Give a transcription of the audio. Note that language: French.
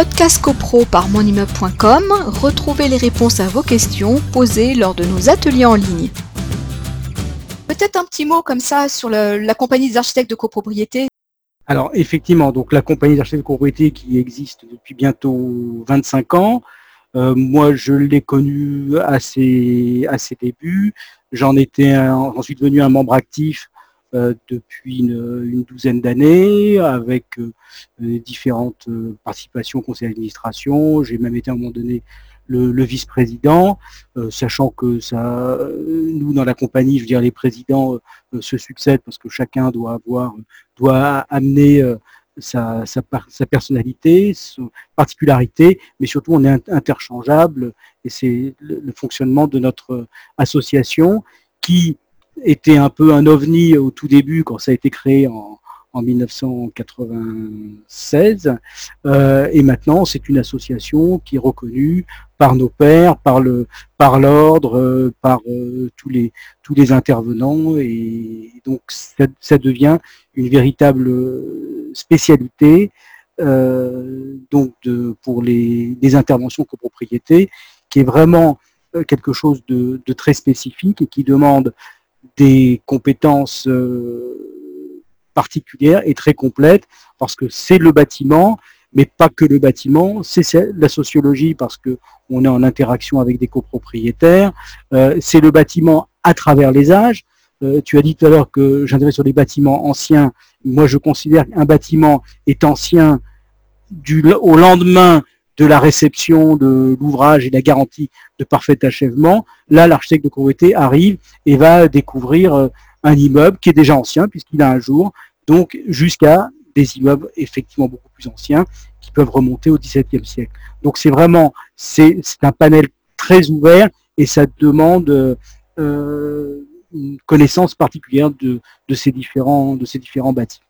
Podcast CoPro par monimmeuble.com, retrouvez les réponses à vos questions posées lors de nos ateliers en ligne. Peut-être un petit mot comme ça sur la compagnie des architectes de copropriété. Alors effectivement, donc la compagnie des architectes de copropriété qui existe depuis bientôt 25 ans, euh, moi, je l'ai connu à ses, à ses débuts. J'en étais ensuite devenu un membre actif euh, depuis une, douzaine d'années, avec euh, différentes participations au conseil d'administration. J'ai même été à un moment donné le, vice-président, sachant que ça, nous dans la compagnie, je veux dire, les présidents se succèdent parce que chacun doit avoir, doit amener sa, personnalité, sa particularité, mais surtout on est interchangeable et c'est le, fonctionnement de notre association qui était un peu un ovni au tout début quand ça a été créé en, en 1996. Euh, et maintenant, c'est une association qui est reconnue par nos pairs, par le, par l'ordre, euh, par euh, tous les tous les intervenants, et donc ça, devient une véritable spécialité donc de, pour les, les interventions copropriété, qui est vraiment quelque chose de, de, très spécifique et qui demande des compétences particulière et très complète parce que c'est le bâtiment, mais pas que le bâtiment, c'est la sociologie parce que on est en interaction avec des copropriétaires, euh, c'est le bâtiment à travers les âges. Euh, tu as dit tout à l'heure que j'intéresse sur les bâtiments anciens. Moi, je considère qu'un bâtiment est ancien du, au lendemain de la réception de l'ouvrage et la garantie de parfait achèvement. Là, l'architecte de copropriété arrive et va découvrir euh, un immeuble qui est déjà ancien puisqu'il a un jour, donc jusqu'à des immeubles effectivement beaucoup plus anciens qui peuvent remonter au XVIIe siècle. Donc c'est vraiment c'est un panel très ouvert et ça demande euh, une connaissance particulière de, de, ces différents de ces différents bâtiments.